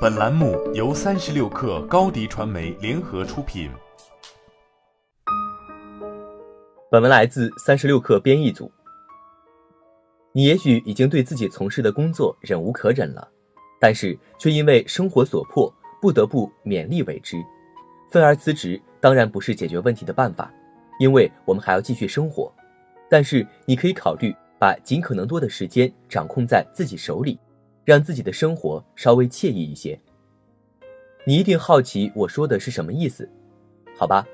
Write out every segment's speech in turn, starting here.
本栏目由三十六氪高低传媒联合出品。本文来自三十六氪编译组。你也许已经对自己从事的工作忍无可忍了，但是却因为生活所迫，不得不勉力为之。愤而辞职当然不是解决问题的办法，因为我们还要继续生活。但是你可以考虑把尽可能多的时间掌控在自己手里。让自己的生活稍微惬意一些。你一定好奇我说的是什么意思，好吧？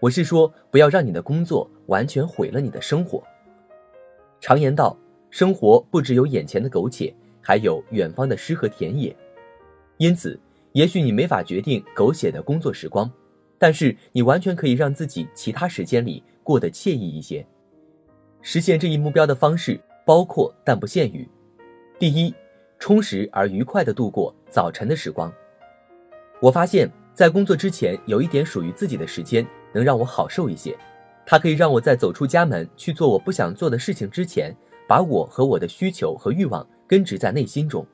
我是说，不要让你的工作完全毁了你的生活。常言道，生活不只有眼前的苟且，还有远方的诗和田野。因此，也许你没法决定苟且的工作时光，但是你完全可以让自己其他时间里过得惬意一些。实现这一目标的方式包括但不限于：第一。充实而愉快地度过早晨的时光。我发现，在工作之前有一点属于自己的时间，能让我好受一些。它可以让我在走出家门去做我不想做的事情之前，把我和我的需求和欲望根植在内心中。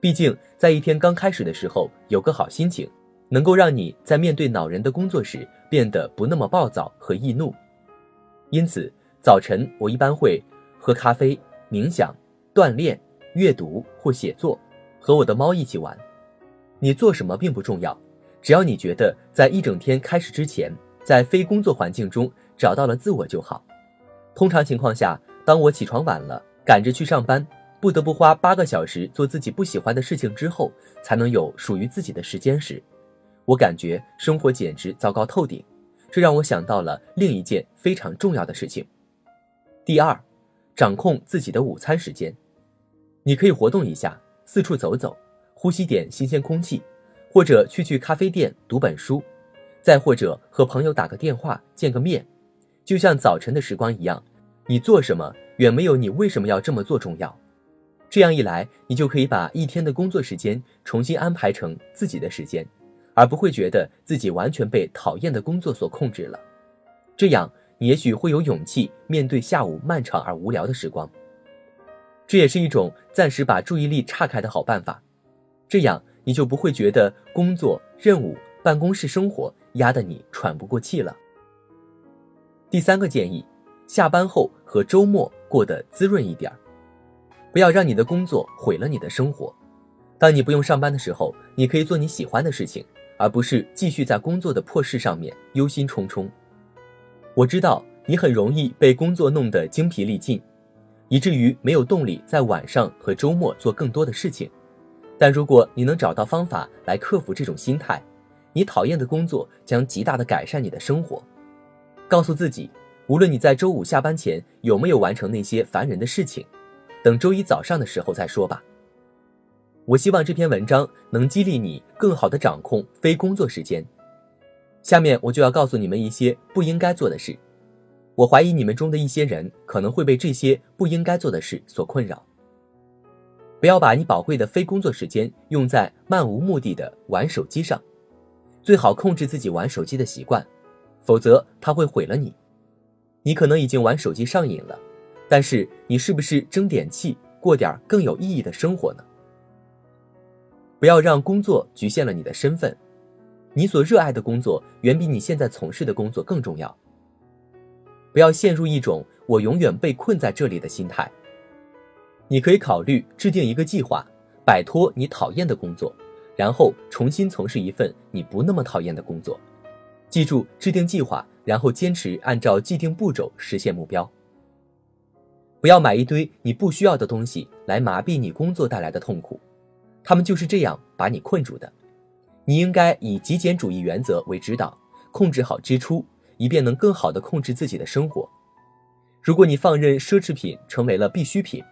毕竟，在一天刚开始的时候，有个好心情，能够让你在面对恼人的工作时变得不那么暴躁和易怒。因此，早晨我一般会喝咖啡、冥想、锻炼。阅读或写作，和我的猫一起玩。你做什么并不重要，只要你觉得在一整天开始之前，在非工作环境中找到了自我就好。通常情况下，当我起床晚了，赶着去上班，不得不花八个小时做自己不喜欢的事情之后，才能有属于自己的时间时，我感觉生活简直糟糕透顶。这让我想到了另一件非常重要的事情。第二，掌控自己的午餐时间。你可以活动一下，四处走走，呼吸点新鲜空气，或者去去咖啡店读本书，再或者和朋友打个电话见个面，就像早晨的时光一样，你做什么远没有你为什么要这么做重要。这样一来，你就可以把一天的工作时间重新安排成自己的时间，而不会觉得自己完全被讨厌的工作所控制了。这样，你也许会有勇气面对下午漫长而无聊的时光。这也是一种暂时把注意力岔开的好办法，这样你就不会觉得工作任务、办公室生活压得你喘不过气了。第三个建议，下班后和周末过得滋润一点，不要让你的工作毁了你的生活。当你不用上班的时候，你可以做你喜欢的事情，而不是继续在工作的破事上面忧心忡忡。我知道你很容易被工作弄得精疲力尽。以至于没有动力在晚上和周末做更多的事情，但如果你能找到方法来克服这种心态，你讨厌的工作将极大的改善你的生活。告诉自己，无论你在周五下班前有没有完成那些烦人的事情，等周一早上的时候再说吧。我希望这篇文章能激励你更好的掌控非工作时间。下面我就要告诉你们一些不应该做的事。我怀疑你们中的一些人可能会被这些不应该做的事所困扰。不要把你宝贵的非工作时间用在漫无目的的玩手机上，最好控制自己玩手机的习惯，否则它会毁了你。你可能已经玩手机上瘾了，但是你是不是争点气，过点更有意义的生活呢？不要让工作局限了你的身份，你所热爱的工作远比你现在从事的工作更重要。不要陷入一种“我永远被困在这里”的心态。你可以考虑制定一个计划，摆脱你讨厌的工作，然后重新从事一份你不那么讨厌的工作。记住制定计划，然后坚持按照既定步骤实现目标。不要买一堆你不需要的东西来麻痹你工作带来的痛苦，他们就是这样把你困住的。你应该以极简主义原则为指导，控制好支出。以便能更好的控制自己的生活。如果你放任奢侈品成为了必需品，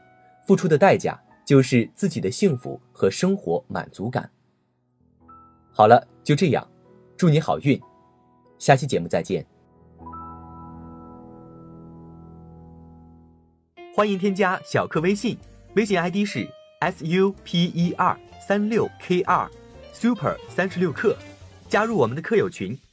付出的代价就是自己的幸福和生活满足感。好了，就这样，祝你好运，下期节目再见。欢迎添加小课微信，微信 ID 是 s u p e r 三六 k 二 super 三十六课，加入我们的课友群。